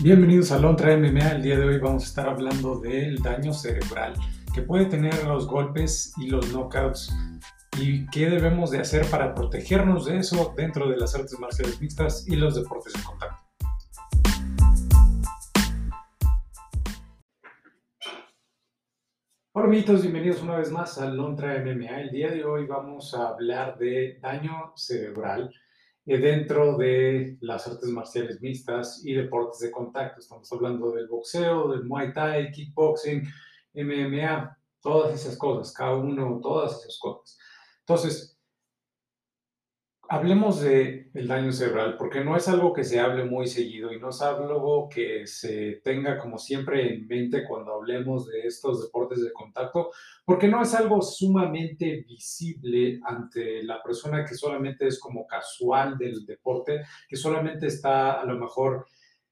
Bienvenidos a Lontra MMA. El día de hoy vamos a estar hablando del daño cerebral que puede tener los golpes y los knockouts y qué debemos de hacer para protegernos de eso dentro de las artes marciales mixtas y los deportes de contacto. Hola amiguitos, bienvenidos una vez más a Lontra MMA. El día de hoy vamos a hablar de daño cerebral dentro de las artes marciales mixtas y deportes de contacto. Estamos hablando del boxeo, del muay thai, kickboxing, MMA, todas esas cosas, cada uno, todas esas cosas. Entonces, hablemos de el daño cerebral, porque no es algo que se hable muy seguido y no es algo que se tenga como siempre en mente cuando hablemos de estos deportes de contacto, porque no es algo sumamente visible ante la persona que solamente es como casual del deporte, que solamente está a lo mejor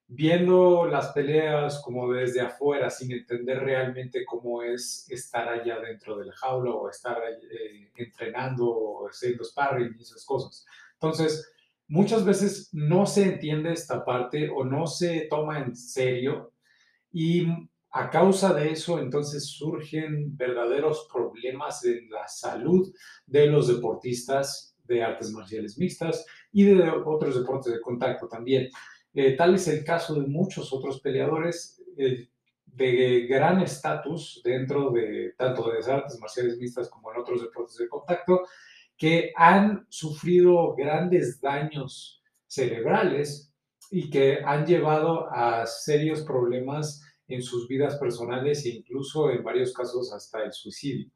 viendo las peleas como desde afuera, sin entender realmente cómo es estar allá dentro del jaula o estar eh, entrenando o haciendo sparring y esas cosas. Entonces, muchas veces no se entiende esta parte o no se toma en serio y a causa de eso, entonces surgen verdaderos problemas en la salud de los deportistas de artes marciales mixtas y de otros deportes de contacto también. Eh, tal es el caso de muchos otros peleadores eh, de gran estatus dentro de tanto de las artes marciales mixtas como en otros deportes de contacto, que han sufrido grandes daños cerebrales y que han llevado a serios problemas en sus vidas personales e incluso en varios casos hasta el suicidio.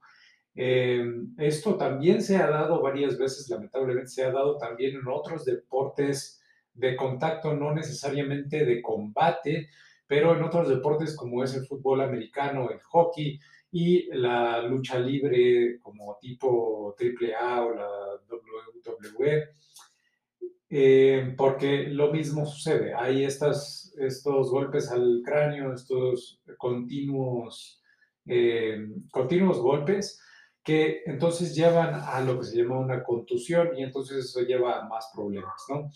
Eh, esto también se ha dado varias veces, lamentablemente se ha dado también en otros deportes de contacto, no necesariamente de combate, pero en otros deportes como es el fútbol americano, el hockey y la lucha libre como tipo AAA o la WWE, eh, porque lo mismo sucede, hay estas, estos golpes al cráneo, estos continuos, eh, continuos golpes que entonces llevan a lo que se llama una contusión y entonces eso lleva a más problemas, ¿no?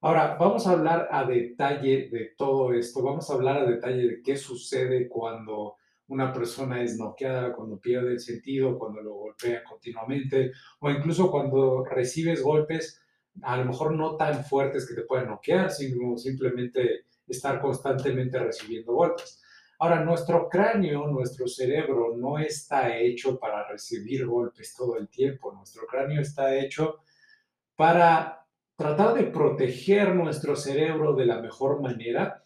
Ahora, vamos a hablar a detalle de todo esto, vamos a hablar a detalle de qué sucede cuando una persona es noqueada, cuando pierde el sentido, cuando lo golpea continuamente, o incluso cuando recibes golpes, a lo mejor no tan fuertes que te puedan noquear, sino simplemente estar constantemente recibiendo golpes. Ahora, nuestro cráneo, nuestro cerebro no está hecho para recibir golpes todo el tiempo. Nuestro cráneo está hecho para tratar de proteger nuestro cerebro de la mejor manera,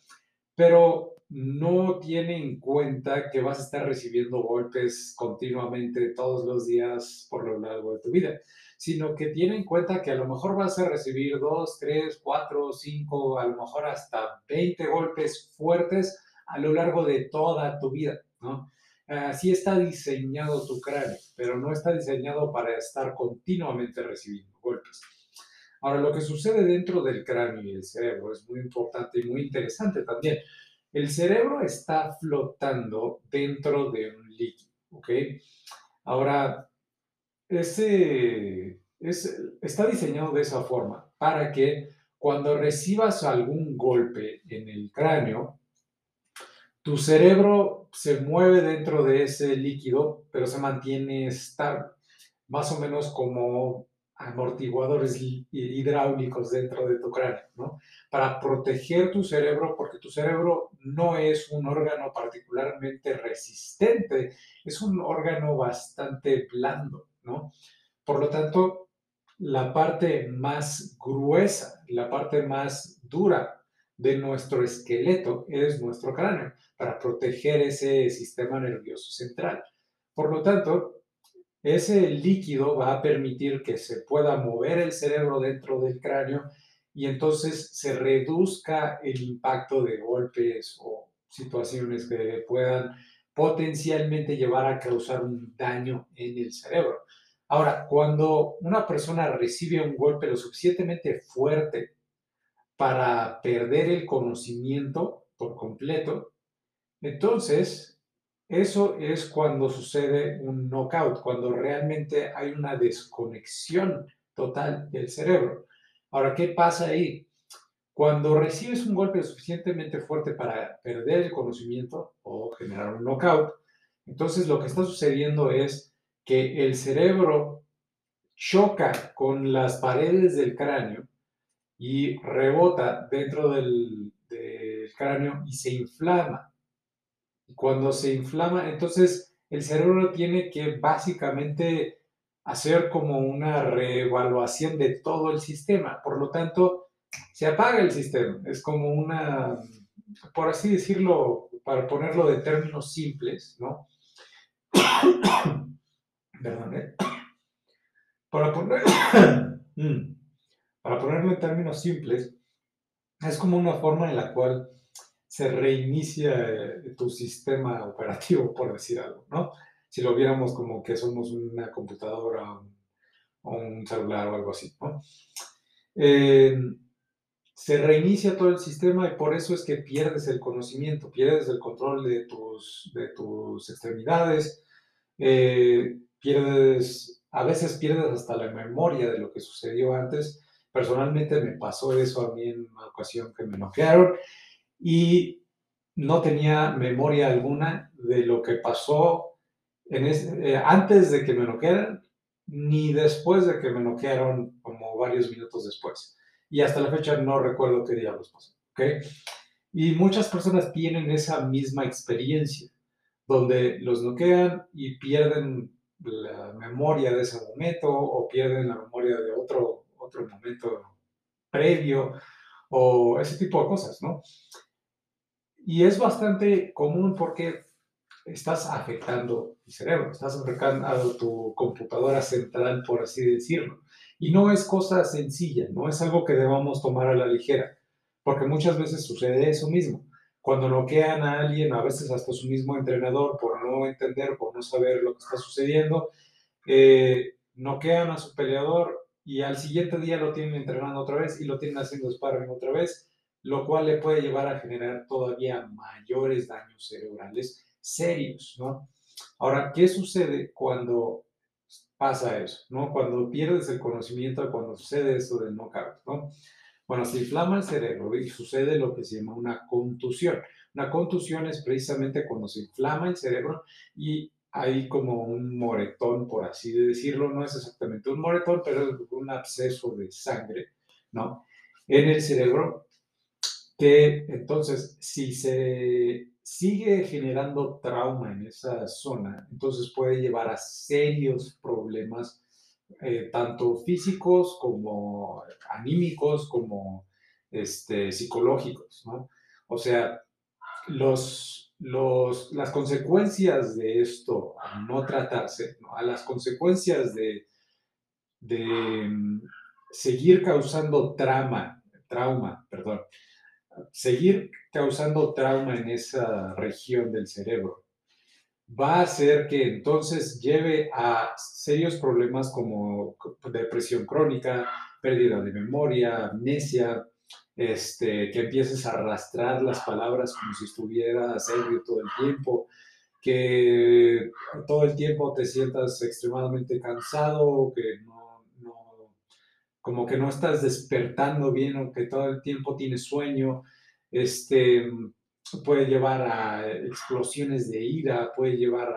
pero no tiene en cuenta que vas a estar recibiendo golpes continuamente todos los días por lo largo de tu vida, sino que tiene en cuenta que a lo mejor vas a recibir dos, tres, cuatro, cinco, a lo mejor hasta 20 golpes fuertes a lo largo de toda tu vida, ¿no? Así está diseñado tu cráneo, pero no está diseñado para estar continuamente recibiendo golpes. Ahora, lo que sucede dentro del cráneo y el cerebro es muy importante y muy interesante también. El cerebro está flotando dentro de un líquido, ¿ok? Ahora, ese está diseñado de esa forma para que cuando recibas algún golpe en el cráneo, tu cerebro se mueve dentro de ese líquido, pero se mantiene más o menos como amortiguadores hidráulicos dentro de tu cráneo, ¿no? Para proteger tu cerebro, porque tu cerebro no es un órgano particularmente resistente, es un órgano bastante blando, ¿no? Por lo tanto, la parte más gruesa, la parte más dura de nuestro esqueleto es nuestro cráneo, para proteger ese sistema nervioso central. Por lo tanto, ese líquido va a permitir que se pueda mover el cerebro dentro del cráneo y entonces se reduzca el impacto de golpes o situaciones que puedan potencialmente llevar a causar un daño en el cerebro. Ahora, cuando una persona recibe un golpe lo suficientemente fuerte para perder el conocimiento por completo, entonces eso es cuando sucede un knockout, cuando realmente hay una desconexión total del cerebro. Ahora, ¿qué pasa ahí? Cuando recibes un golpe suficientemente fuerte para perder el conocimiento o generar un knockout, entonces lo que está sucediendo es que el cerebro choca con las paredes del cráneo y rebota dentro del, cráneo y se inflama. Cuando se inflama, entonces el cerebro tiene que básicamente hacer como una reevaluación de todo el sistema. Por lo tanto, se apaga el sistema. Es como una, por así decirlo, para ponerlo de términos simples, ¿no? Perdón, ¿eh? Para, poner, mm. para ponerlo en términos simples, es como una forma en la cual se reinicia eh, tu sistema operativo, por decir algo, ¿no? Si lo viéramos como que somos una computadora o un celular o algo así, ¿no? Eh, se reinicia todo el sistema y por eso es que pierdes el conocimiento, pierdes el control de tus, de tus extremidades, eh, pierdes, a veces pierdes hasta la memoria de lo que sucedió antes. Personalmente me pasó eso a mí en una ocasión que me noquearon y no tenía memoria alguna de lo que pasó en eh, antes de que me noquearan ni después de que me noquearon como varios minutos después y hasta la fecha no recuerdo qué diablos pasó. ¿okay? Y muchas personas tienen esa misma experiencia, donde los noquean y pierden la memoria de ese momento o pierden la memoria de otro, otro momento previo o ese tipo de cosas, ¿no? Y es bastante común porque estás afectando el cerebro, estás afectando tu computadora central, por así decirlo. Y no es cosa sencilla, no es algo que debamos tomar a la ligera, porque muchas veces sucede eso mismo. Cuando noquean a alguien, a veces hasta su mismo entrenador, por no entender, por no saber lo que está sucediendo, eh, noquean a su peleador y al siguiente día lo tienen entrenando otra vez y lo tienen haciendo sparring otra vez, lo cual le puede llevar a generar todavía mayores daños cerebrales serios, ¿no? Ahora, ¿qué sucede cuando pasa eso, ¿no? Cuando pierdes el conocimiento, cuando sucede eso del knockout, ¿no? Bueno, se inflama el cerebro y sucede lo que se llama una contusión. Una contusión es precisamente cuando se inflama el cerebro y hay como un moretón, por así decirlo, no es exactamente un moretón, pero es un absceso de sangre, ¿no? En el cerebro, entonces si se sigue generando trauma en esa zona, entonces puede llevar a serios problemas, eh, tanto físicos como anímicos, como este, psicológicos, ¿no? O sea, los, los, las consecuencias de esto, al no tratarse, a las consecuencias de, de mm, seguir causando trauma, trauma, perdón, seguir causando trauma en esa región del cerebro va a hacer que entonces lleve a serios problemas como depresión crónica, pérdida de memoria, amnesia, este, que empieces a arrastrar las palabras como si estuvieras ebrio todo el tiempo, que todo el tiempo te sientas extremadamente cansado, que no, como que no estás despertando bien o que todo el tiempo tienes sueño, este, puede llevar a explosiones de ira, puede llevar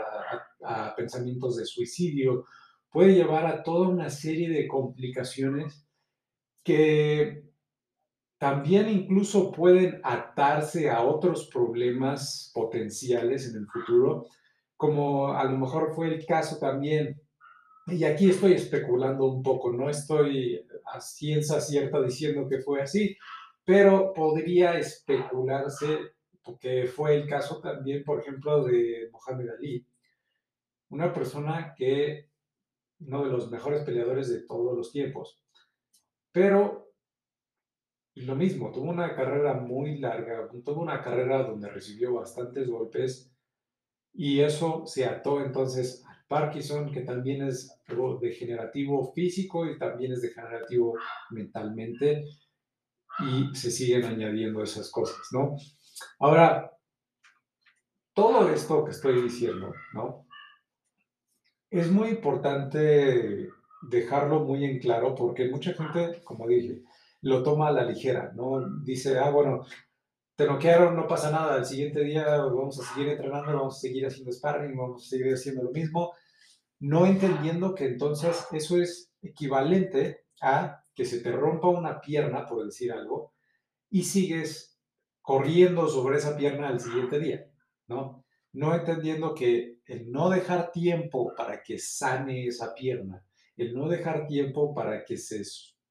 a, pensamientos de suicidio, puede llevar a toda una serie de complicaciones que también incluso pueden atarse a otros problemas potenciales en el futuro, como a lo mejor fue el caso también, y aquí estoy especulando un poco, no estoy a ciencia cierta diciendo que fue así, pero podría especularse, porque fue el caso también, por ejemplo, de Mohamed Ali, una persona que, uno de los mejores peleadores de todos los tiempos, pero, lo mismo, tuvo una carrera muy larga, tuvo una carrera donde recibió bastantes golpes, y eso se ató entonces al Parkinson, que también es degenerativo físico y también es degenerativo mentalmente y se siguen añadiendo esas cosas, ¿no? Ahora, todo esto que estoy diciendo, ¿no? Es muy importante dejarlo muy en claro porque mucha gente, como dije, lo toma a la ligera, ¿no? Dice, ah, bueno, te noquearon, no pasa nada, el siguiente día vamos a seguir entrenando, vamos a seguir haciendo sparring, vamos a seguir haciendo lo mismo, no entendiendo que entonces eso es equivalente a que se te rompa una pierna, por decir algo, y sigues corriendo sobre esa pierna al siguiente día, ¿no? No entendiendo que el no dejar tiempo para que sane esa pierna, el no dejar tiempo para que se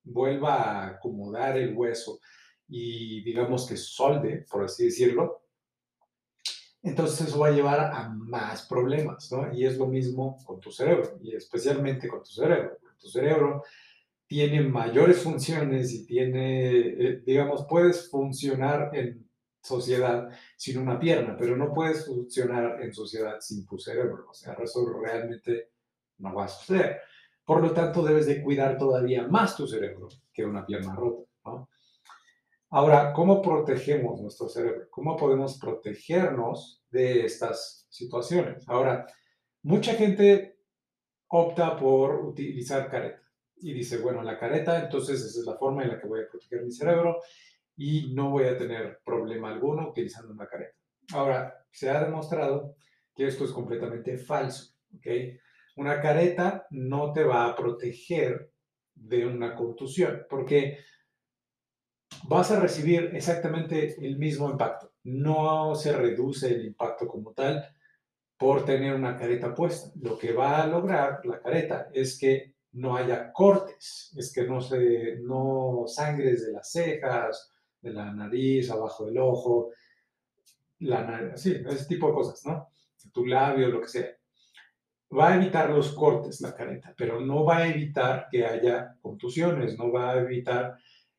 vuelva a acomodar el hueso y digamos que solde, por así decirlo, entonces eso va a llevar a más problemas, ¿no? Y es lo mismo con tu cerebro, y especialmente con tu cerebro. Tu cerebro tiene mayores funciones y tiene, eh, digamos, puedes funcionar en sociedad sin una pierna, pero no puedes funcionar en sociedad sin tu cerebro. O sea, eso realmente no va a suceder. Por lo tanto, debes de cuidar todavía más tu cerebro que una pierna rota. ¿no? Ahora, ¿cómo protegemos nuestro cerebro? ¿Cómo podemos protegernos de estas situaciones? Ahora, mucha gente opta por utilizar careta y dice, bueno, la careta, entonces esa es la forma en la que voy a proteger mi cerebro y no voy a tener problema alguno utilizando una careta. Ahora, se ha demostrado que esto es completamente falso, ¿ok? Una careta no te va a proteger de una contusión, porque vas a recibir exactamente el mismo impacto. No se reduce el impacto como tal por tener una careta puesta. Lo que va a lograr la careta es que no haya cortes, es que no, se, no sangres de las cejas, de la nariz, abajo del ojo, la sí, ese tipo de cosas, ¿no? Tu labio, lo que sea. Va a evitar los cortes la careta, pero no va a evitar que haya contusiones, no va a evitar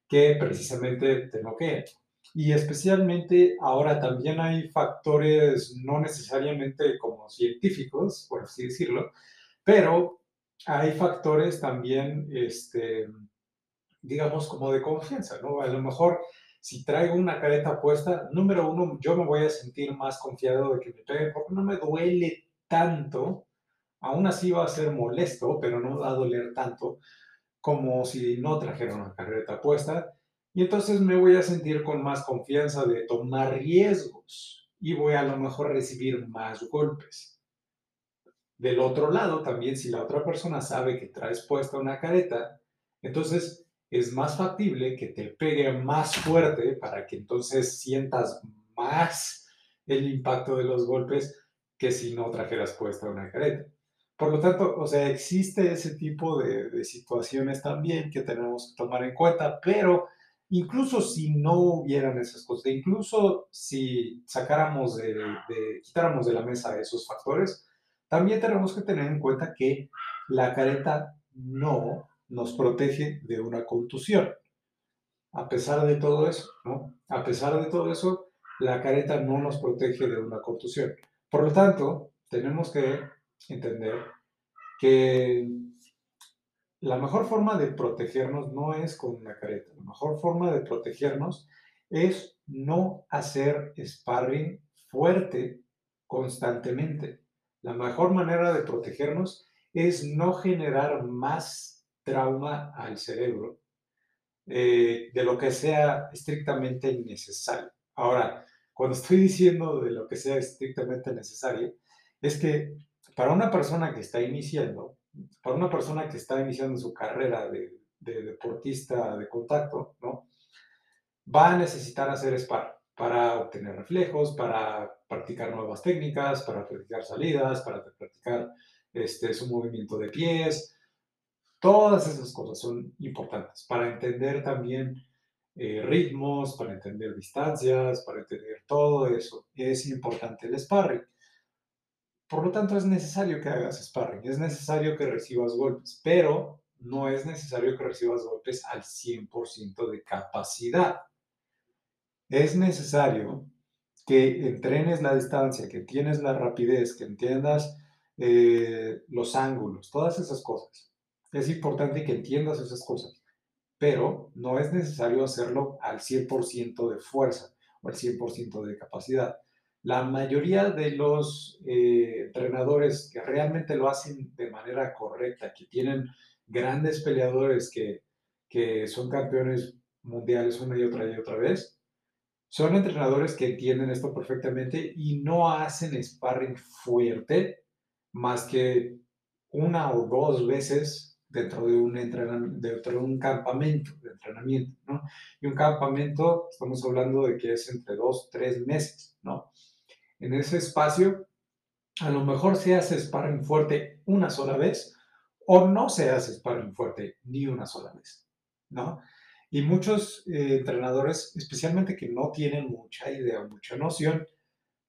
que precisamente te noqueen. Y especialmente ahora también hay factores no necesariamente como científicos, por así decirlo, pero hay factores también, este, digamos, como de confianza, ¿no? A lo mejor si traigo una careta puesta, número uno, yo me voy a sentir más confiado de que me peguen porque no me duele tanto. Aún así va a ser molesto, pero no va a doler tanto como si no trajera una careta puesta. Y entonces me voy a sentir con más confianza de tomar riesgos y voy a lo mejor recibir más golpes. Del otro lado, también si la otra persona sabe que traes puesta una careta, entonces es más factible que te pegue más fuerte para que entonces sientas más el impacto de los golpes que si no trajeras puesta una careta. Por lo tanto, o sea, existe ese tipo de, situaciones también que tenemos que tomar en cuenta, pero incluso si no hubieran esas cosas, incluso si sacáramos de, de, quitáramos de la mesa esos factores, también tenemos que tener en cuenta que la careta no nos protege de una contusión. A pesar de todo eso, ¿no? A pesar de todo eso, la careta no nos protege de una contusión. Por lo tanto, tenemos que entender que la mejor forma de protegernos no es con una careta. La mejor forma de protegernos es no hacer sparring fuerte constantemente. La mejor manera de protegernos es no generar más trauma al cerebro eh, de lo que sea estrictamente necesario. Ahora, cuando estoy diciendo de lo que sea estrictamente necesario, es que para una persona que está iniciando, para una persona que está iniciando su carrera de, de deportista de contacto, ¿no? va a necesitar hacer sparring para obtener reflejos, para practicar nuevas técnicas, para practicar salidas, para practicar este, su movimiento de pies. Todas esas cosas son importantes para entender también eh, ritmos, para entender distancias, para entender todo eso. Es importante el sparring. Por lo tanto, es necesario que hagas sparring, es necesario que recibas golpes, pero no es necesario que recibas golpes al 100% de capacidad es necesario que entrenes la distancia, que tienes la rapidez, que entiendas eh, los ángulos, todas esas cosas. Es importante que entiendas esas cosas, pero no es necesario hacerlo al 100% de fuerza o al 100% de capacidad. La mayoría de los eh, entrenadores que realmente lo hacen de manera correcta, que tienen grandes peleadores que, que son campeones mundiales una y otra y otra vez, son entrenadores que entienden esto perfectamente y no hacen sparring fuerte más que una o dos veces dentro de un, entrenamiento, dentro de un campamento de entrenamiento, ¿no? Y un campamento, estamos hablando de que es entre dos, tres meses, ¿no? En ese espacio, a lo mejor se hace sparring fuerte una sola vez o no se hace sparring fuerte ni una sola vez, ¿no? Y muchos eh, entrenadores, especialmente que no tienen mucha idea, mucha noción,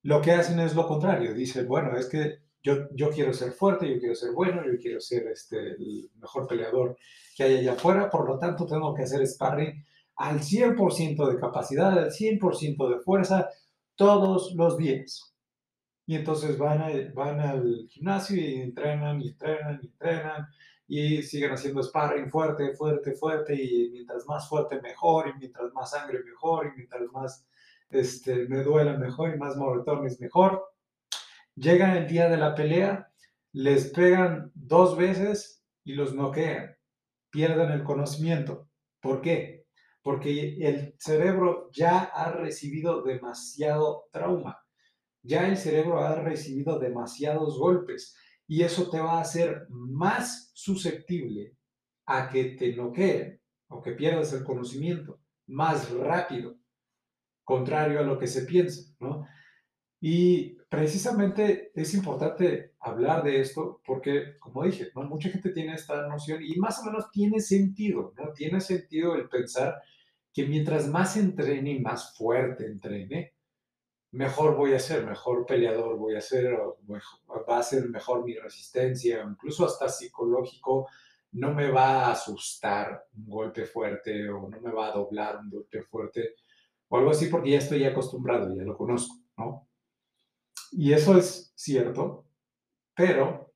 lo que hacen es lo contrario. Dicen, bueno, es que yo, yo quiero ser fuerte, yo quiero ser bueno, yo quiero ser este, el mejor peleador que hay allá afuera, por lo tanto tengo que hacer sparring al 100% de capacidad, al 100% de fuerza, todos los días. Y entonces van, van al gimnasio y entrenan y entrenan y entrenan y siguen haciendo sparring fuerte, fuerte, fuerte y mientras más fuerte mejor y mientras más sangre mejor y mientras más este, me duela mejor y más moretones mejor. Llegan el día de la pelea, les pegan dos veces y los noquean, pierden el conocimiento. ¿Por qué? Porque el cerebro ya ha recibido demasiado trauma, ya el cerebro ha recibido demasiados golpes y eso te va a hacer más susceptible a que te noqueen o que pierdas el conocimiento más rápido, contrario a lo que se piensa, ¿no? Y precisamente es importante hablar de esto porque, como dije, ¿no? mucha gente tiene esta noción y más o menos tiene sentido, ¿no? Tiene sentido el pensar que mientras más entrene y más fuerte entrene, mejor voy a ser, mejor peleador voy a ser, va a ser mejor mi resistencia, incluso hasta psicológico, no me va a asustar un golpe fuerte o no me va a doblar un golpe fuerte o algo así porque ya estoy acostumbrado, ya lo conozco, ¿no? Y eso es cierto, pero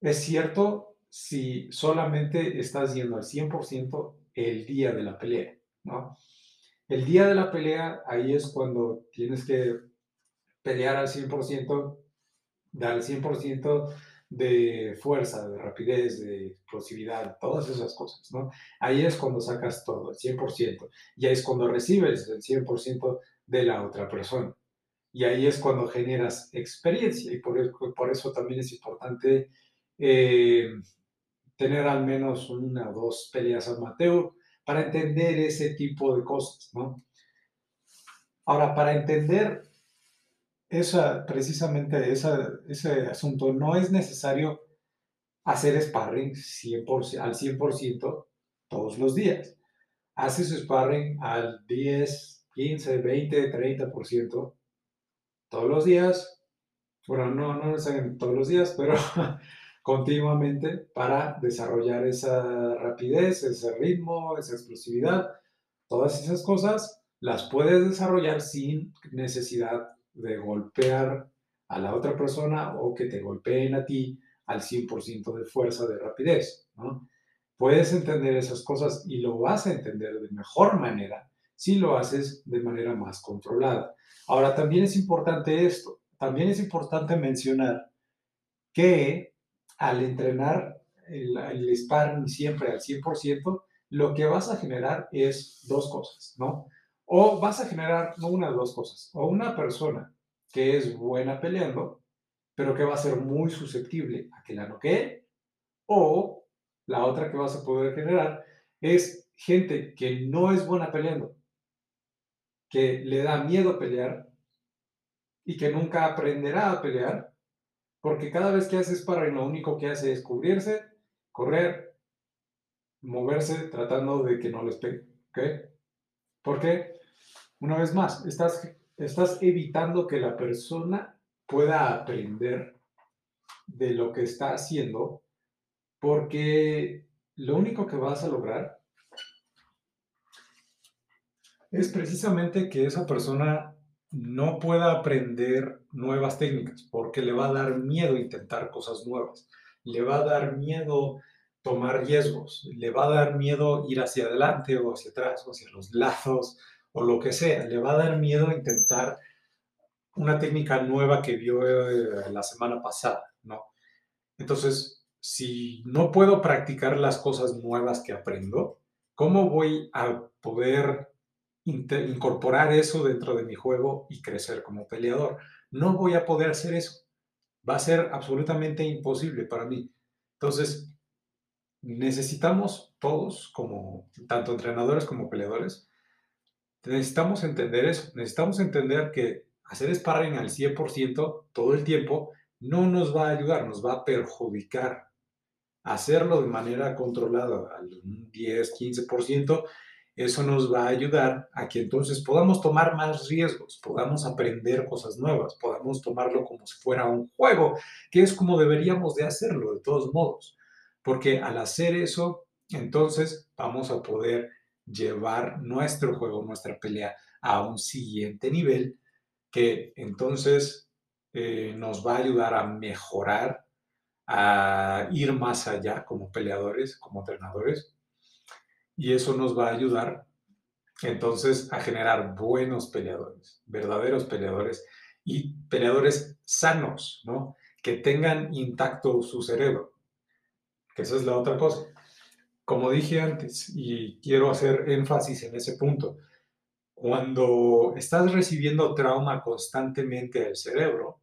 es cierto si solamente estás yendo al 100% el día de la pelea, ¿no? El día de la pelea, ahí es cuando tienes que pelear al 100%, dar el 100% de fuerza, de rapidez, de explosividad, todas esas cosas, ¿no? Ahí es cuando sacas todo, el 100%. Y ahí es cuando recibes el 100% de la otra persona. Y ahí es cuando generas experiencia. Y por, por eso también es importante eh, tener al menos una o dos peleas amateur para entender ese tipo de cosas, ¿no? Ahora, para entender esa, precisamente ese asunto, no es necesario hacer sparring 100%, al 100% todos los días. Haces sparring al 10, 15, 20, 30% todos los días. Bueno, no, no necesariamente todos los días, pero continuamente para desarrollar esa rapidez, ese ritmo, esa explosividad. Todas esas cosas las puedes desarrollar sin necesidad de golpear a la otra persona o que te golpeen a ti al 100% de fuerza, de rapidez. Puedes entender esas cosas y lo vas a entender de mejor manera si lo haces de manera más controlada. Ahora, también es importante esto, también es importante mencionar que al entrenar el, el sparring siempre al 100%, lo que vas a generar es dos cosas, ¿no? O vas a generar no una de dos cosas, o una persona que es buena peleando, pero que va a ser muy susceptible a que la noquee, o la otra que vas a poder generar es gente que no es buena peleando, que le da miedo pelear y que nunca aprenderá a pelear porque cada vez que haces sparring, lo único que hace es cubrirse, correr, moverse, tratando de que no les pegue. ¿Ok? Porque, una vez más, estás, estás evitando que la persona pueda aprender de lo que está haciendo, porque lo único que vas a lograr es precisamente que esa persona no pueda aprender nuevas técnicas porque le va a dar miedo intentar cosas nuevas, le va a dar miedo tomar riesgos, le va a dar miedo ir hacia adelante o hacia atrás o hacia los lados o lo que sea, le va a dar miedo intentar una técnica nueva que vio eh, la semana pasada, ¿no? Entonces, si no puedo practicar las cosas nuevas que aprendo, ¿cómo voy a poder incorporar eso dentro de mi juego y crecer como peleador? No voy a poder hacer eso. Va a ser absolutamente imposible para mí. Entonces, necesitamos todos, como tanto entrenadores como peleadores, necesitamos entender eso. Necesitamos entender que hacer sparring al 100% todo el tiempo no nos va a ayudar, nos va a perjudicar. Hacerlo de manera controlada al 10, 15%, eso nos va a ayudar a que entonces podamos tomar más riesgos, podamos aprender cosas nuevas, podamos tomarlo como si fuera un juego, que es como deberíamos de hacerlo de todos modos. Porque al hacer eso, entonces vamos a poder llevar nuestro juego, nuestra pelea a un siguiente nivel que entonces eh, nos va a ayudar a mejorar, a ir más allá como peleadores, como entrenadores. Y eso nos va a ayudar entonces a generar buenos peleadores, verdaderos peleadores y peleadores sanos, ¿no? Que tengan intacto su cerebro que esa es la otra cosa. Como dije antes, y quiero hacer énfasis en ese punto, cuando estás recibiendo trauma constantemente al cerebro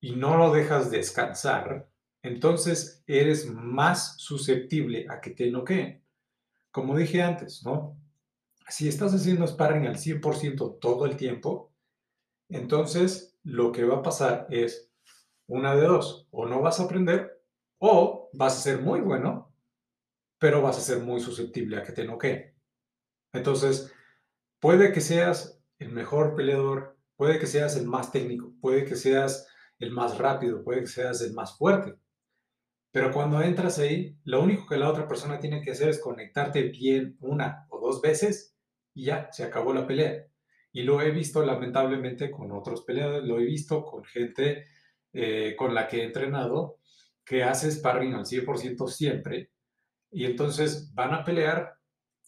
y no lo dejas descansar, entonces eres más susceptible a que te noqueen. Como dije antes, ¿no? Si estás haciendo sparring al 100% todo el tiempo, entonces lo que va a pasar es una de dos, o no vas a aprender o vas a ser muy bueno, pero vas a ser muy susceptible a que te noqueen. Entonces, puede que seas el mejor peleador, puede que seas el más técnico, puede que seas el más rápido, puede que seas el más fuerte. Pero cuando entras ahí, lo único que la otra persona tiene que hacer es conectarte bien una o dos veces y ya, se acabó la pelea. Y lo he visto lamentablemente con otros peleadores, lo he visto con gente eh, con la que he entrenado que hace sparring al 100% siempre, y entonces van a pelear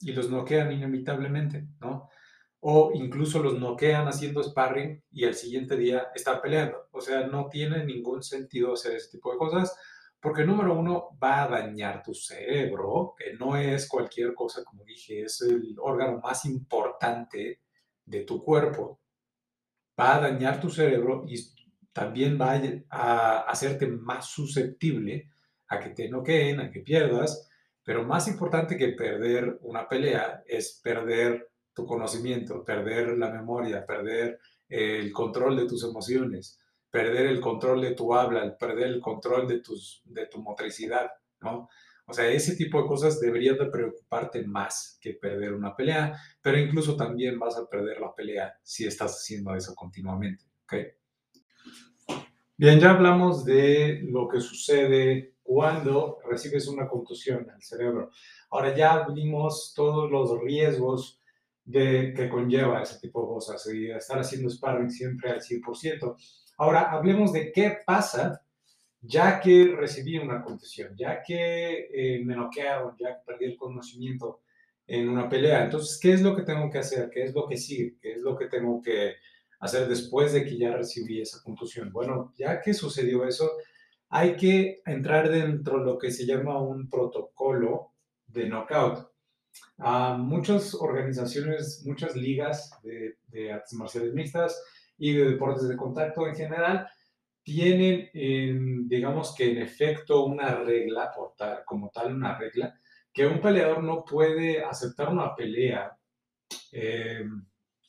y los noquean inevitablemente, ¿no? O incluso los noquean haciendo sparring y al siguiente día están peleando. O sea, no tiene ningún sentido hacer ese tipo de cosas porque número uno va a dañar tu cerebro, que no es cualquier cosa, como dije, es el órgano más importante de tu cuerpo. Va a dañar tu cerebro y también va a hacerte más susceptible a que te noqueen, a que pierdas, pero más importante que perder una pelea es perder tu conocimiento, perder la memoria, perder el control de tus emociones, perder el control de tu habla, perder el control de, tus, de tu motricidad, ¿no? O sea, ese tipo de cosas deberían de preocuparte más que perder una pelea, pero incluso también vas a perder la pelea si estás haciendo eso continuamente, ¿ok? Bien, ya hablamos de lo que sucede cuando recibes una contusión al cerebro. Ahora ya vimos todos los riesgos de, que conlleva ese tipo de cosas y estar haciendo sparring siempre al 100%. Ahora hablemos de qué pasa ya que recibí una contusión, ya que eh, me noquearon, ya que perdí el conocimiento en una pelea. Entonces, ¿qué es lo que tengo que hacer? ¿Qué es lo que sigue? ¿Qué es lo que tengo que hacer después de que ya recibí esa contusión? Bueno, ya que sucedió eso, hay que entrar dentro de lo que se llama un protocolo de knockout. a muchas organizaciones, muchas ligas de, de, artes marciales mixtas y de deportes de contacto en general tienen, digamos que en efecto, una regla, como tal una regla, que un peleador no puede aceptar una pelea eh,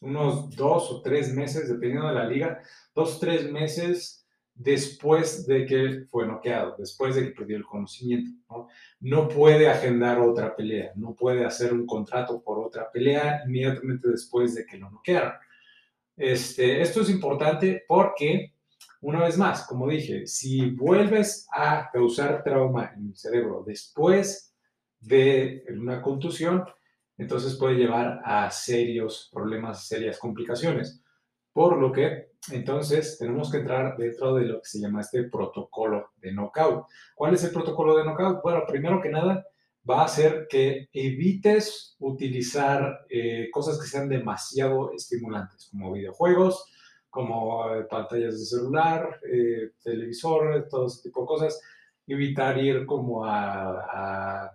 unos dos o tres meses, dependiendo de la liga, dos o tres meses después de que fue noqueado, después de que perdió el conocimiento. ¿no? no puede agendar otra pelea, no puede hacer un contrato por otra pelea inmediatamente después de que lo noquearon. Este, esto es importante porque, una vez más, como dije, si vuelves a causar trauma en el cerebro después de una contusión, entonces puede llevar a serios problemas, serias complicaciones. Por lo que, entonces, tenemos que entrar dentro de lo que se llama este protocolo de knockout. ¿Cuál es el protocolo de knockout? Bueno, primero que nada, va a ser que evites utilizar eh, cosas que sean demasiado estimulantes, como videojuegos, como eh, pantallas de celular, eh, televisor, todo ese tipo de cosas. Evitar ir como a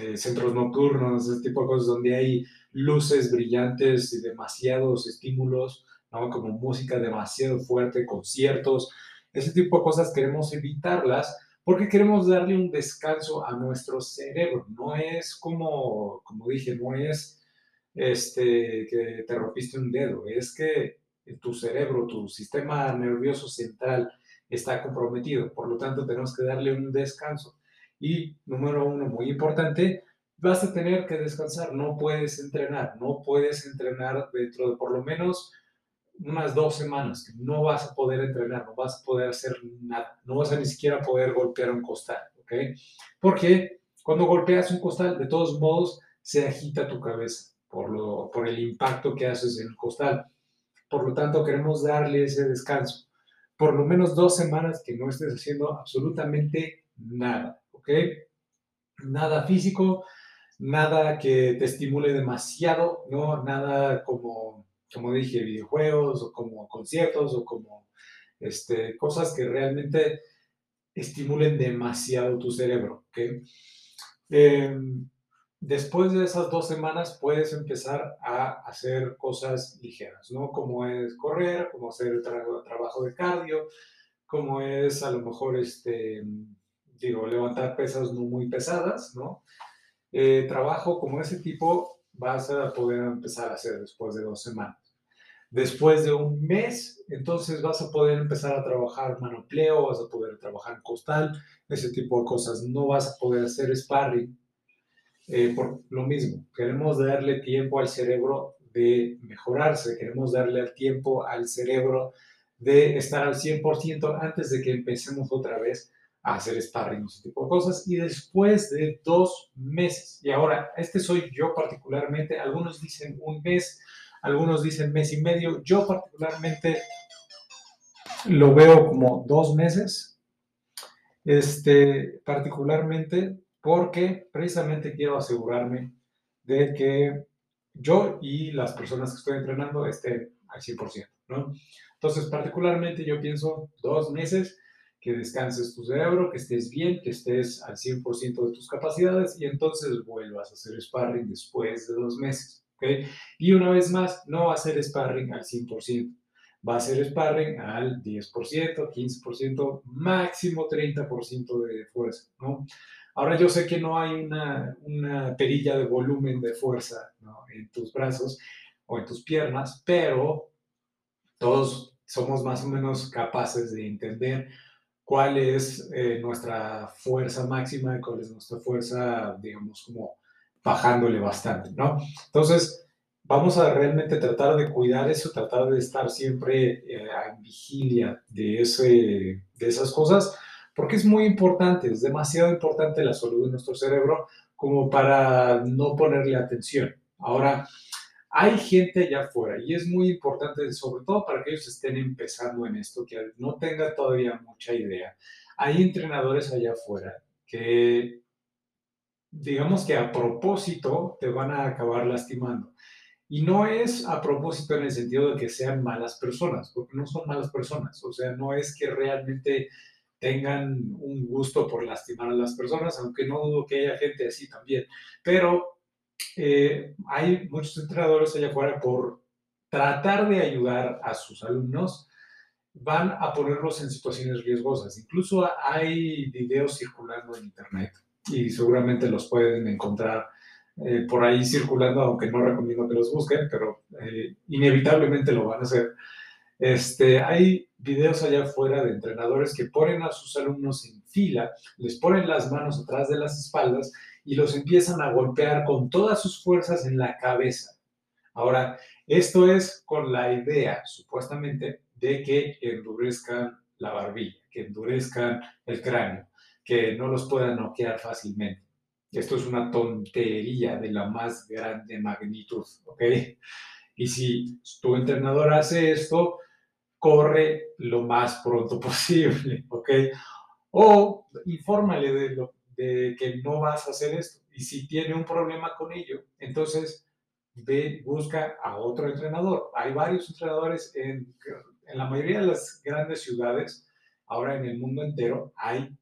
eh, centros nocturnos, ese tipo de cosas donde hay luces brillantes y demasiados estímulos, ¿no? como música demasiado fuerte, conciertos, ese tipo de cosas queremos evitarlas porque queremos darle un descanso a nuestro cerebro. No es como, como dije, no es este, que te rompiste un dedo, es que tu cerebro, tu sistema nervioso central está comprometido. Por lo tanto, tenemos que darle un descanso. Y número uno, muy importante, vas a tener que descansar, no puedes entrenar, no puedes entrenar dentro de por lo menos unas dos semanas, no vas a poder entrenar, no vas a poder hacer nada, no vas a ni siquiera poder golpear un costal, ¿ok? Porque cuando golpeas un costal, de todos modos, se agita tu cabeza por, lo, por el impacto que haces en el costal. Por lo tanto, queremos darle ese descanso. Por lo menos dos semanas que no estés haciendo absolutamente nada, ¿ok? Nada físico, nada que te estimule demasiado, ¿no? Nada como, como dije, videojuegos o como conciertos o como este, cosas que realmente estimulen demasiado tu cerebro, ¿ok? Em, después de esas dos semanas puedes empezar a hacer cosas ligeras, ¿no? Como es correr, como hacer el trabajo de cardio, como es a lo mejor, este, digo, levantar pesas no muy pesadas, ¿no? Eh, trabajo como ese tipo vas a poder empezar a hacer después de dos semanas. Después de un mes, entonces vas a poder empezar a trabajar manopleo, vas a poder trabajar costal, ese tipo de cosas. No vas a poder hacer sparring eh, por lo mismo, queremos darle tiempo al cerebro de mejorarse, queremos darle tiempo al cerebro de estar al 100% antes de que empecemos otra vez a hacer sparring, ese tipo de cosas, y después de dos meses, y ahora, este soy yo particularmente, algunos dicen un mes, algunos dicen mes y medio, yo particularmente lo veo como dos meses, este, particularmente porque precisamente quiero asegurarme de que yo y las personas que estoy entrenando estén al 100%, ¿no? Entonces, particularmente yo pienso dos meses que descanses tu cerebro, que estés bien, que estés al 100% de tus capacidades y entonces vuelvas a hacer sparring después de dos meses, ¿ok? Y una vez más, no va a ser sparring al 100%, va a ser sparring al 10%, 15%, máximo 30% de fuerza, ¿no? Ahora yo sé que no hay una, perilla de volumen de fuerza en tus brazos o en tus piernas, pero todos somos más o menos capaces de entender cuál es eh, nuestra fuerza máxima cuál es nuestra fuerza, digamos, como bajándole bastante, ¿no? Entonces, vamos a realmente tratar de cuidar eso, tratar de estar siempre eh, en vigilia de, ese, de esas cosas porque es muy importante, es demasiado importante la salud de nuestro cerebro como para no ponerle atención. Ahora, hay gente allá afuera y es muy importante, sobre todo para que ellos estén empezando en esto, que no tengan todavía mucha idea. Hay entrenadores allá afuera que, digamos que a propósito, te van a acabar lastimando. Y no es a propósito en el sentido de que sean malas personas, porque no son malas personas. O sea, no es que realmente tengan un gusto por lastimar a las personas, aunque no dudo que haya gente así también. Pero eh, hay muchos entrenadores allá afuera por tratar de ayudar a sus alumnos, van a ponerlos en situaciones riesgosas. Incluso hay videos circulando en Internet y seguramente los pueden encontrar eh, por ahí circulando, aunque no recomiendo que los busquen, pero eh, inevitablemente lo van a hacer. Este, hay videos allá afuera de entrenadores que ponen a sus alumnos en fila, les ponen las manos atrás de las espaldas y los empiezan a golpear con todas sus fuerzas en la cabeza. Ahora, esto es con la idea, supuestamente, de que endurezcan la barbilla, que endurezcan el cráneo, que no los puedan noquear fácilmente. Esto es una tontería de la más grande magnitud, ¿ok? Y si tu entrenador hace esto, corre lo más pronto posible, ¿ok? O infórmale de, lo, de que no vas a hacer esto. Y si tiene un problema con ello, entonces busca a otro entrenador. Hay varios entrenadores en, en la mayoría de las grandes ciudades, ahora en el mundo entero, hay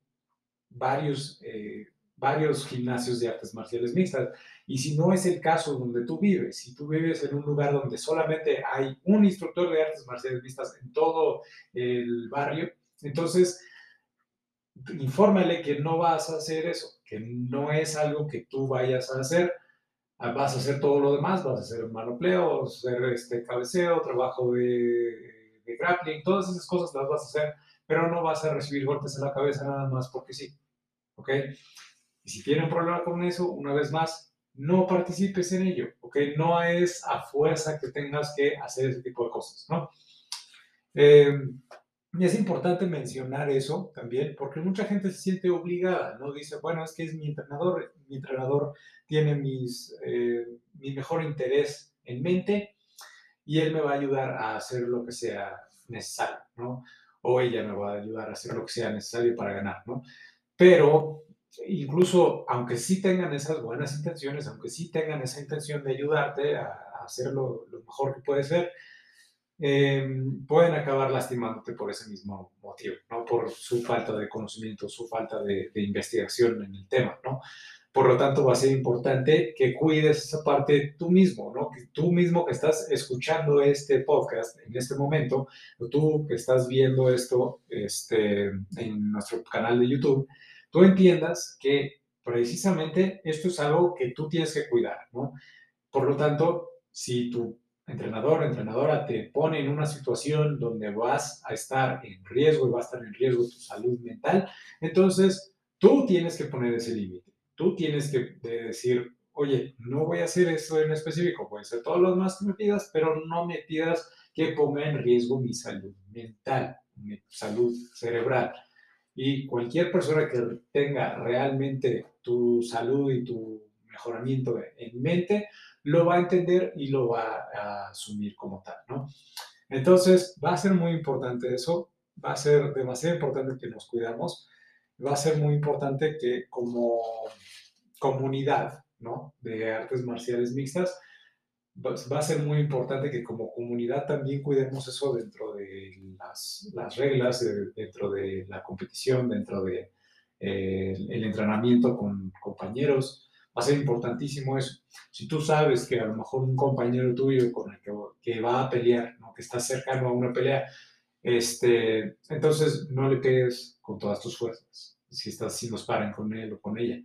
varios, eh, varios gimnasios de artes marciales mixtas. Y si no es el caso donde tú vives, si tú vives en un lugar donde solamente hay un instructor de artes marciales mixtas en todo el barrio, entonces infórmale que no vas a hacer eso, que no es algo que tú vayas a hacer. Vas a hacer todo lo demás, vas a hacer manopleo, hacer este cabeceo, trabajo de, de grappling, todas esas cosas las vas a hacer, pero no vas a recibir golpes en la cabeza nada más porque sí. ¿Ok? Y si tiene un problema con eso, una vez más, no participes en ello, ¿ok? No es a fuerza que tengas que hacer ese tipo de cosas, ¿no? Eh, y es importante mencionar eso también, porque mucha gente se siente obligada, ¿no? Dice, bueno, es que es mi entrenador, mi entrenador tiene mis, eh, mi mejor interés en mente y él me va a ayudar a hacer lo que sea necesario, ¿no? O ella me va a ayudar a hacer lo que sea necesario para ganar, ¿no? Pero incluso aunque sí tengan esas buenas intenciones, aunque sí tengan esa intención de ayudarte a, hacer lo, mejor que puede ser, em, pueden acabar lastimándote por ese mismo motivo, ¿no? Por su falta de conocimiento, su falta de, investigación en el tema, ¿no? Por lo tanto, va a ser importante que cuides esa parte tú mismo, ¿no? Que tú mismo que estás escuchando este podcast en este momento, tú que estás viendo esto este, en nuestro canal de YouTube, tú entiendas que precisamente esto es algo que tú tienes que cuidar, ¿no? Por lo tanto, si tu entrenador entrenadora te pone en una situación donde vas a estar en riesgo y va a estar en riesgo tu salud mental, entonces tú tienes que poner ese límite. Tú tienes que decir, oye, no voy a hacer esto en específico, puede ser todos los más que me pidas, pero no me pidas que ponga en riesgo mi salud mental, mi salud cerebral. Y cualquier persona que tenga realmente tu salud y tu mejoramiento en mente, lo va a entender y lo va a asumir como tal, ¿no? Entonces, va a ser muy importante eso, va a ser demasiado importante que nos cuidamos, va a ser muy importante que como comunidad, ¿no? De artes marciales mixtas, va a ser muy importante que como comunidad también cuidemos eso dentro de las, las reglas, dentro de la competición, dentro de eh, el entrenamiento con compañeros. Va a ser importantísimo eso. Si tú sabes que a lo mejor un compañero tuyo con el que, que va a pelear, ¿no? que está cercano a una pelea, este, entonces no le pegues con todas tus fuerzas. Si estás haciendo sparring con él o con ella.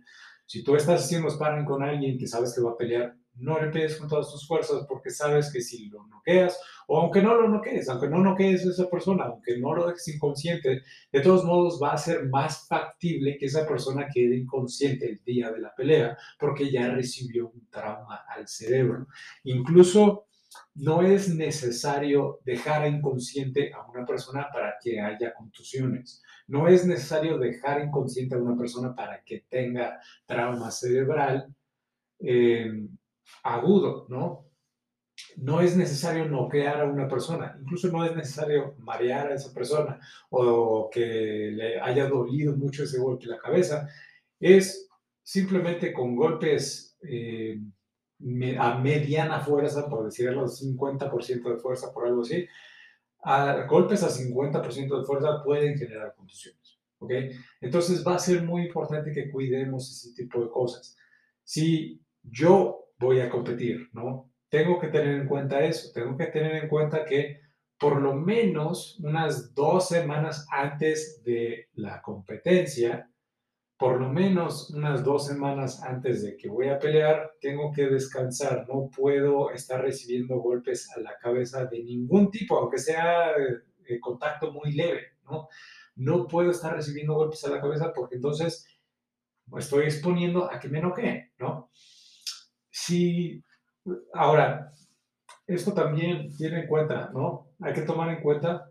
Si tú estás haciendo sparring con alguien que sabes que va a pelear, no le pegues con todas tus fuerzas porque sabes que si lo noqueas, o aunque no lo noquees, aunque no noquees a esa persona, aunque no lo dejes inconsciente, de todos modos va a ser más factible que esa persona quede inconsciente el día de la pelea porque ya recibió un trauma al cerebro. Incluso no es necesario dejar inconsciente a una persona para que haya contusiones. No es necesario dejar inconsciente a una persona para que tenga trauma cerebral. Eh, agudo, ¿no? No es necesario noquear a una persona, incluso no es necesario marear a esa persona o que le haya dolido mucho ese golpe en la cabeza. Es simplemente con golpes eh, a mediana fuerza, por decirlo, 50% de fuerza, por algo así, golpes a 50% de fuerza pueden generar contusiones. ¿ok? Entonces va a ser muy importante que cuidemos ese tipo de cosas. Si yo voy a competir, ¿no? Tengo que tener en cuenta eso, tengo que tener en cuenta que por lo menos unas dos semanas antes de la competencia, por lo menos unas dos semanas antes de que voy a pelear, tengo que descansar. No puedo estar recibiendo golpes a la cabeza de ningún tipo, aunque sea eh, contacto muy leve, ¿no? No puedo estar recibiendo golpes a la cabeza porque entonces estoy exponiendo a que me noquee, ¿no? Sí, ahora, esto también tiene en cuenta, ¿no? Hay que tomar en cuenta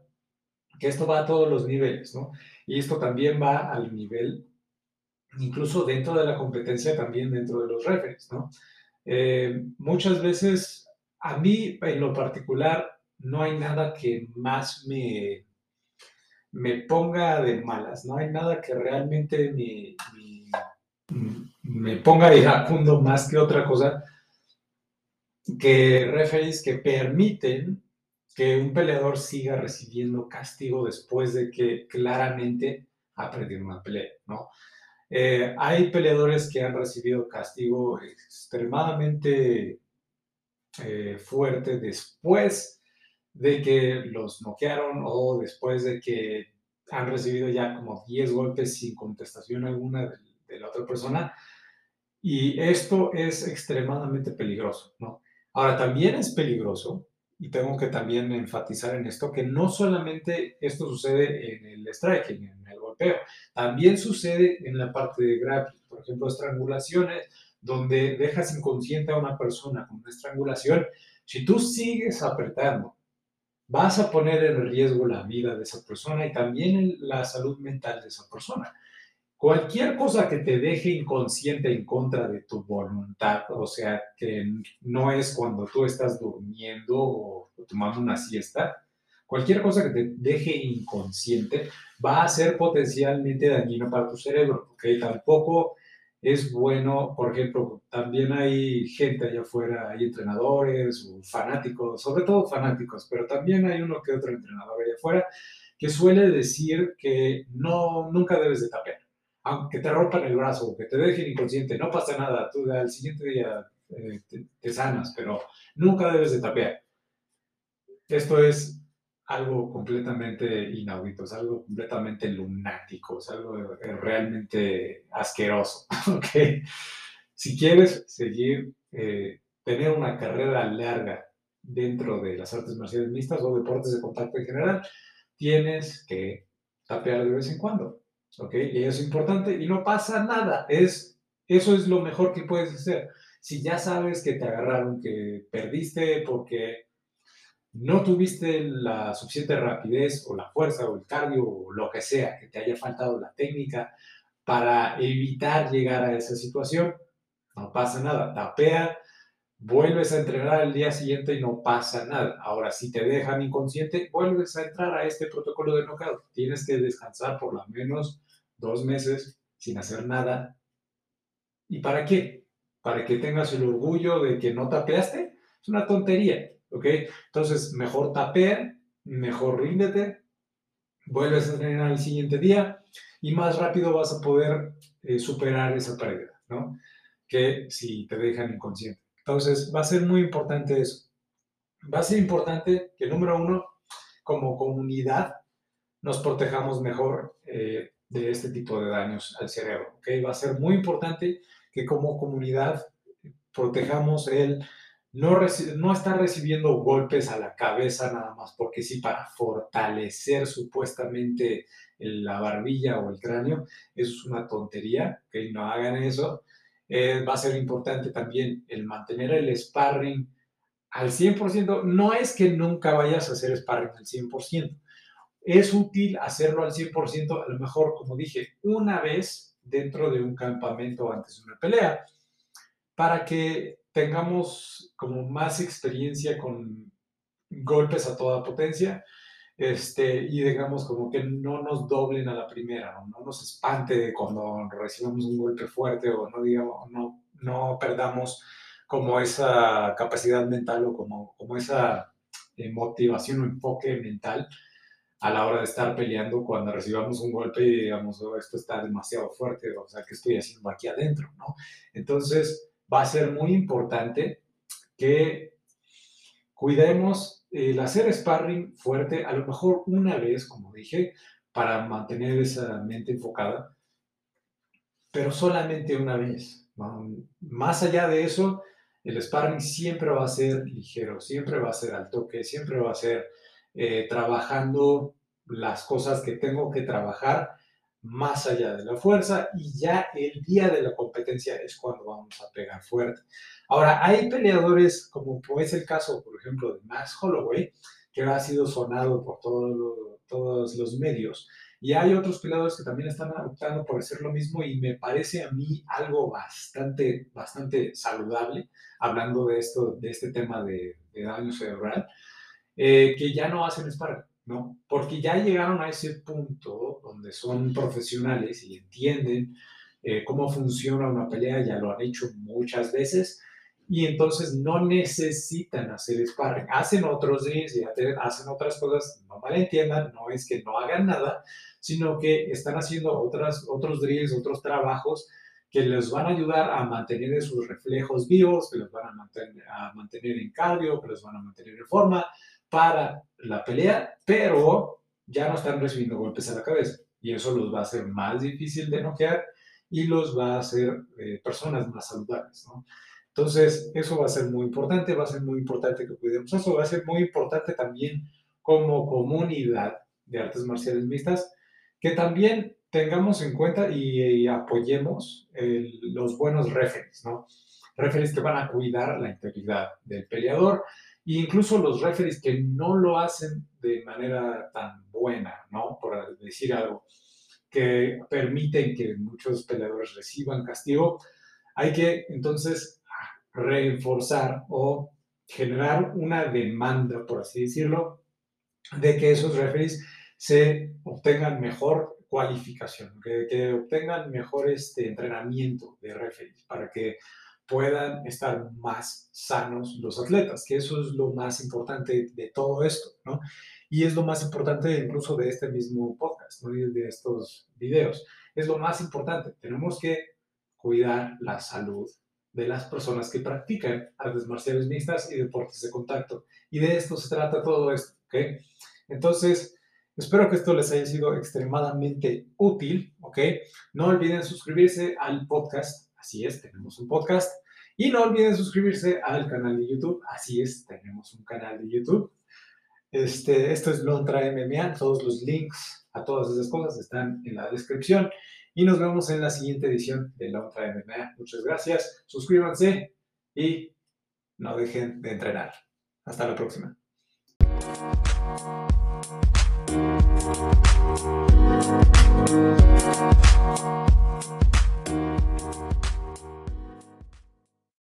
que esto va a todos los niveles, ¿no? Y esto también va al nivel, incluso dentro de la competencia, también dentro de los referees, ¿no? Eh, muchas veces, a mí en lo particular, no hay nada que más me, me ponga de malas, no hay nada que realmente me, me ponga iracundo más que otra cosa, que referees que permiten que un peleador siga recibiendo castigo después de que claramente ha perdido una pelea, ¿no? Eh, hay peleadores que han recibido castigo extremadamente eh, fuerte después de que los noquearon o después de que han recibido ya como 10 golpes sin contestación alguna de, la otra persona. Y esto es extremadamente peligroso, ¿no? Ahora, también es peligroso, y tengo que también enfatizar en esto, que no solamente esto sucede en el striking, en el también sucede en la parte de grappling, por ejemplo, estrangulaciones, donde dejas inconsciente a una persona con una estrangulación. Si tú sigues apretando vas a poner en riesgo la vida de esa persona y también la salud mental de esa persona. Cualquier cosa que te deje inconsciente en contra de tu voluntad, o sea, que no es cuando tú estás durmiendo o tomando una siesta, cualquier cosa que te deje inconsciente va a ser potencialmente dañino para tu cerebro, ¿ok? Tampoco es bueno, por ejemplo, también hay gente allá afuera, hay entrenadores o fanáticos, sobre todo fanáticos, pero también hay uno que otro entrenador allá afuera que suele decir que no, nunca debes de tapear. Aunque te rompan el brazo, que te dejen inconsciente, no pasa nada, tú al siguiente día eh, te sanas, pero nunca debes de tapear. Esto es algo completamente inaudito, es algo completamente lunático, es algo realmente asqueroso. ¿okay? Si quieres seguir, eh, tener una carrera larga dentro de las artes marciales mixtas o deportes de contacto en general, tienes que tapear de vez en cuando. ¿okay? Y eso es importante y no pasa nada. Es, eso es lo mejor que puedes hacer. Si ya sabes que te agarraron, que perdiste porque no tuviste la suficiente rapidez o la fuerza o el cardio o lo que sea, que te haya faltado la técnica para evitar llegar a esa situación, no pasa nada, tapea, vuelves a entrenar al día siguiente y no pasa nada. Ahora, si te dejan inconsciente, vuelves a entrar a este protocolo de knockout. Tienes que descansar por lo menos dos meses sin hacer nada. ¿Y para qué? Para que tengas el orgullo de que no tapeaste. Es una tontería. ¿Ok? Entonces, mejor tapea, mejor ríndete, vuelves a entrenar el siguiente día y más rápido vas a poder eh, superar esa pérdida, ¿no? Que si te dejan inconsciente. Entonces, va a ser muy importante eso. Va a ser importante que, número uno, como comunidad, nos protejamos mejor eh, de este tipo de daños al cerebro, ¿ok? Va a ser muy importante que como comunidad protejamos el no, está recibiendo golpes a la cabeza nada más porque sí para fortalecer supuestamente la barbilla o el cráneo. Eso es una tontería, que no hagan eso. Eh, va a ser importante también el mantener el sparring al 100%. No es que nunca vayas a hacer sparring al 100%. Es útil hacerlo al 100%, a lo mejor, como dije, una vez dentro de un campamento antes de una pelea, para que tengamos como más experiencia con golpes a toda potencia este, y digamos como que no nos doblen a la primera, no, nos espante cuando recibamos un golpe fuerte o no, digamos, no, no perdamos como esa capacidad mental o como, como esa eh, motivación o enfoque mental a la hora de estar peleando cuando recibamos un golpe y digamos, oh, esto está demasiado fuerte, o sea, ¿qué estoy haciendo aquí adentro? ¿no? Entonces, va a ser muy importante que cuidemos el hacer sparring fuerte, a lo mejor una vez, como dije, para mantener esa mente enfocada, pero solamente una vez. Más allá de eso, el sparring siempre va a ser ligero, siempre va a ser al toque, siempre va a ser eh, trabajando las cosas que tengo que trabajar más allá de la fuerza y ya el día de la competencia es cuando vamos a pegar fuerte. Ahora, hay peleadores, como es el caso, por ejemplo, de Max Holloway, que ha sido sonado por todos los medios, y hay otros peleadores que también están optando por hacer lo mismo y me parece a mí algo bastante, bastante saludable, hablando de, esto, de este tema de, daño cerebral, eh, que ya no hacen sparring. ¿No? Porque ya llegaron a ese punto donde son profesionales y entienden eh, cómo funciona una pelea, ya lo han hecho muchas veces y entonces no necesitan hacer sparring. Hacen otros drills y hacen otras cosas, no malentiendan, no es que no hagan nada, sino que están haciendo otras, otros drills, otros trabajos que les van a ayudar a mantener sus reflejos vivos, que los van a mantener, a mantener en cardio, que los van a mantener en forma para la pelea, pero ya no están recibiendo golpes a la cabeza. Y eso los va a hacer más difícil de noquear y los va a hacer eh, personas más saludables. ¿no? Entonces, eso va a ser muy importante, va a ser muy importante que cuidemos eso, va a ser muy importante también como comunidad de artes marciales mixtas, que también tengamos en cuenta y, apoyemos los buenos referees, ¿no? Referees que van a cuidar la integridad del peleador e incluso los referees que no lo hacen de manera tan buena, ¿no? Por decir algo, que permiten que muchos peleadores reciban castigo. Hay que entonces reforzar o generar una demanda, por así decirlo, de que esos referees se obtengan mejor cualificación, que, obtengan mejor este entrenamiento de referees para que puedan estar más sanos los atletas, que eso es lo más importante de todo esto, ¿no? Y es lo más importante incluso de este mismo podcast, ¿no? de estos videos. Es lo más importante. Tenemos que cuidar la salud de las personas que practican artes marciales mixtas y deportes de contacto. Y de esto se trata todo esto, ¿ok? Entonces, Espero que esto les haya sido extremadamente útil, ¿ok? No olviden suscribirse al podcast, así es, tenemos un podcast. Y no olviden suscribirse al canal de YouTube, así es, tenemos un canal de YouTube. Este, esto es Lontra MMA, todos los links a todas esas cosas están en la descripción. Y nos vemos en la siguiente edición de Lontra MMA. Muchas gracias, suscríbanse y no dejen de entrenar. Hasta la próxima.